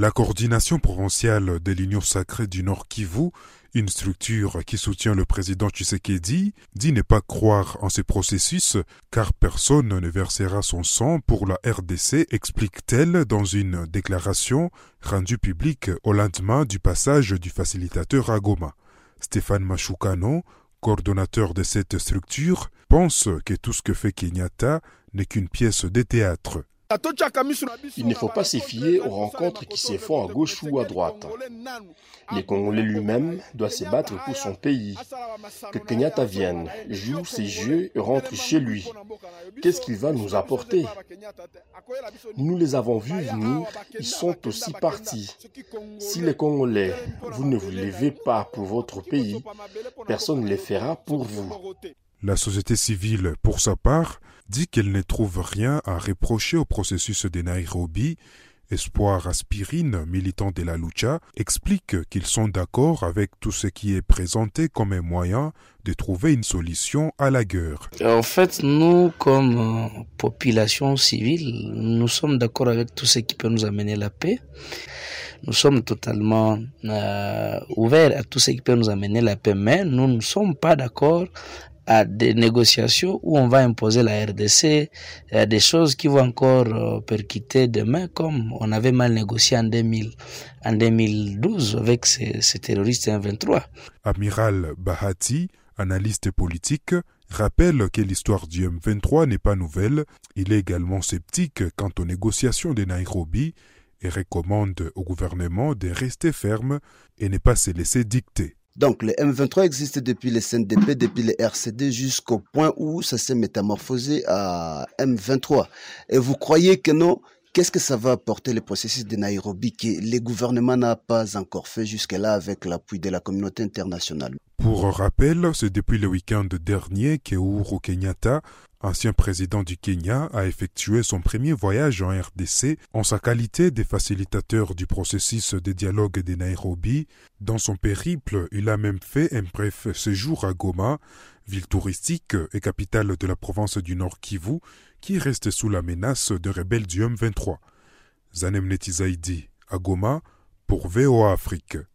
La coordination provinciale de l'Union sacrée du Nord Kivu, une structure qui soutient le président Tshisekedi, dit ne pas croire en ces processus car personne ne versera son sang pour la RDC, explique-t-elle dans une déclaration rendue publique au lendemain du passage du facilitateur à Goma. Stéphane Machukano, coordonnateur de cette structure, pense que tout ce que fait Kenyatta n'est qu'une pièce de théâtre. Il ne faut pas se fier aux rencontres qui se font à gauche ou à droite. Le Congolais lui-même doit se battre pour son pays. Que Kenyatta vienne, joue ses jeux et rentre chez lui. Qu'est-ce qu'il va nous apporter? Nous les avons vus venir, ils sont aussi partis. Si les Congolais, vous ne vous levez pas pour votre pays, personne ne le fera pour vous. La société civile, pour sa part, dit qu'elle ne trouve rien à reprocher au processus de Nairobi. Espoir Aspirine, militant de la lucha, explique qu'ils sont d'accord avec tout ce qui est présenté comme un moyen de trouver une solution à la guerre. En fait, nous, comme population civile, nous sommes d'accord avec tout ce qui peut nous amener la paix. Nous sommes totalement euh, ouverts à tout ce qui peut nous amener la paix, mais nous ne sommes pas d'accord à des négociations où on va imposer la RDC, à des choses qui vont encore euh, percuter demain, comme on avait mal négocié en, 2000, en 2012 avec ces terroristes M23. Amiral Bahati, analyste politique, rappelle que l'histoire du M23 n'est pas nouvelle. Il est également sceptique quant aux négociations de Nairobi et recommande au gouvernement de rester ferme et ne pas se laisser dicter. Donc le M23 existe depuis les CNDP, depuis les RCD jusqu'au point où ça s'est métamorphosé à M23. Et vous croyez que non? Qu'est-ce que ça va apporter le processus de Nairobi que les gouvernements n'ont pas encore fait jusque-là avec l'appui de la communauté internationale? Pour rappel, c'est depuis le week-end dernier que Uhuru Kenyatta, ancien président du Kenya, a effectué son premier voyage en RDC en sa qualité de facilitateur du processus de dialogue de Nairobi. Dans son périple, il a même fait un bref séjour à Goma, ville touristique et capitale de la province du Nord Kivu, qui reste sous la menace de rebelles du M23. Zanem Netizaidi, à Goma, pour VOA Afrique.